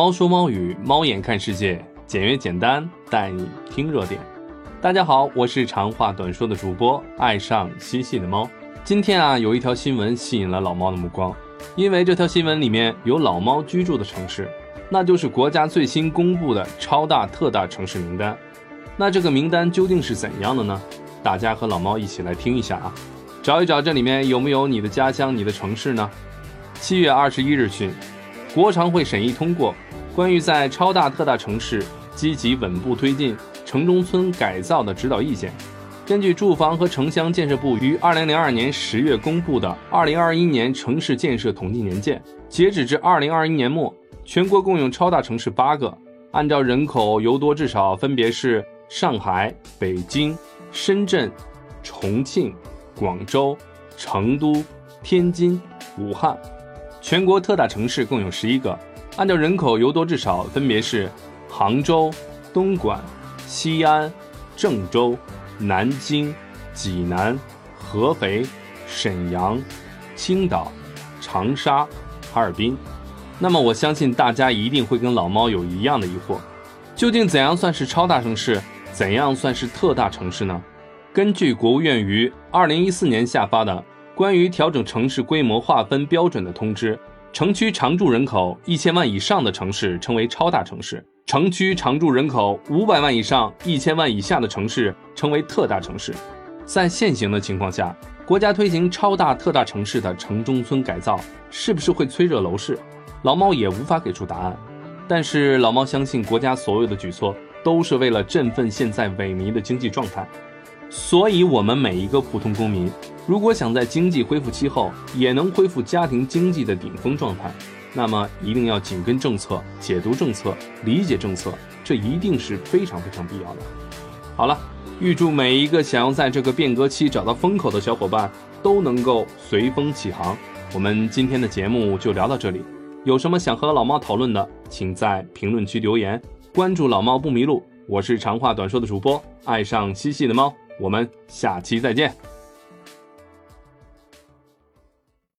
猫说猫语，猫眼看世界，简约简单，带你听热点。大家好，我是长话短说的主播，爱上嬉戏的猫。今天啊，有一条新闻吸引了老猫的目光，因为这条新闻里面有老猫居住的城市，那就是国家最新公布的超大特大城市名单。那这个名单究竟是怎样的呢？大家和老猫一起来听一下啊，找一找这里面有没有你的家乡、你的城市呢？七月二十一日讯。国常会审议通过关于在超大特大城市积极稳步推进城中村改造的指导意见。根据住房和城乡建设部于二零零二年十月公布的二零二一年城市建设统计年鉴，截止至二零二一年末，全国共有超大城市八个，按照人口由多至少分别是上海、北京、深圳、重庆、广州、成都、天津、武汉。全国特大城市共有十一个，按照人口由多至少分别是杭州、东莞、西安、郑州、南京、济南、合肥、沈阳、青岛、长沙、哈尔滨。那么我相信大家一定会跟老猫有一样的疑惑：究竟怎样算是超大城市？怎样算是特大城市呢？根据国务院于二零一四年下发的。关于调整城市规模划分标准的通知，城区常住人口一千万以上的城市称为超大城市，城区常住人口五百万以上、一千万以下的城市称为特大城市。在现行的情况下，国家推行超大、特大城市的城中村改造，是不是会催热楼市？老猫也无法给出答案。但是老猫相信，国家所有的举措都是为了振奋现在萎靡的经济状态。所以，我们每一个普通公民，如果想在经济恢复期后也能恢复家庭经济的顶峰状态，那么一定要紧跟政策、解读政策、理解政策，这一定是非常非常必要的。好了，预祝每一个想要在这个变革期找到风口的小伙伴都能够随风起航。我们今天的节目就聊到这里，有什么想和老猫讨论的，请在评论区留言。关注老猫不迷路，我是长话短说的主播，爱上嬉戏的猫。我们下期再见。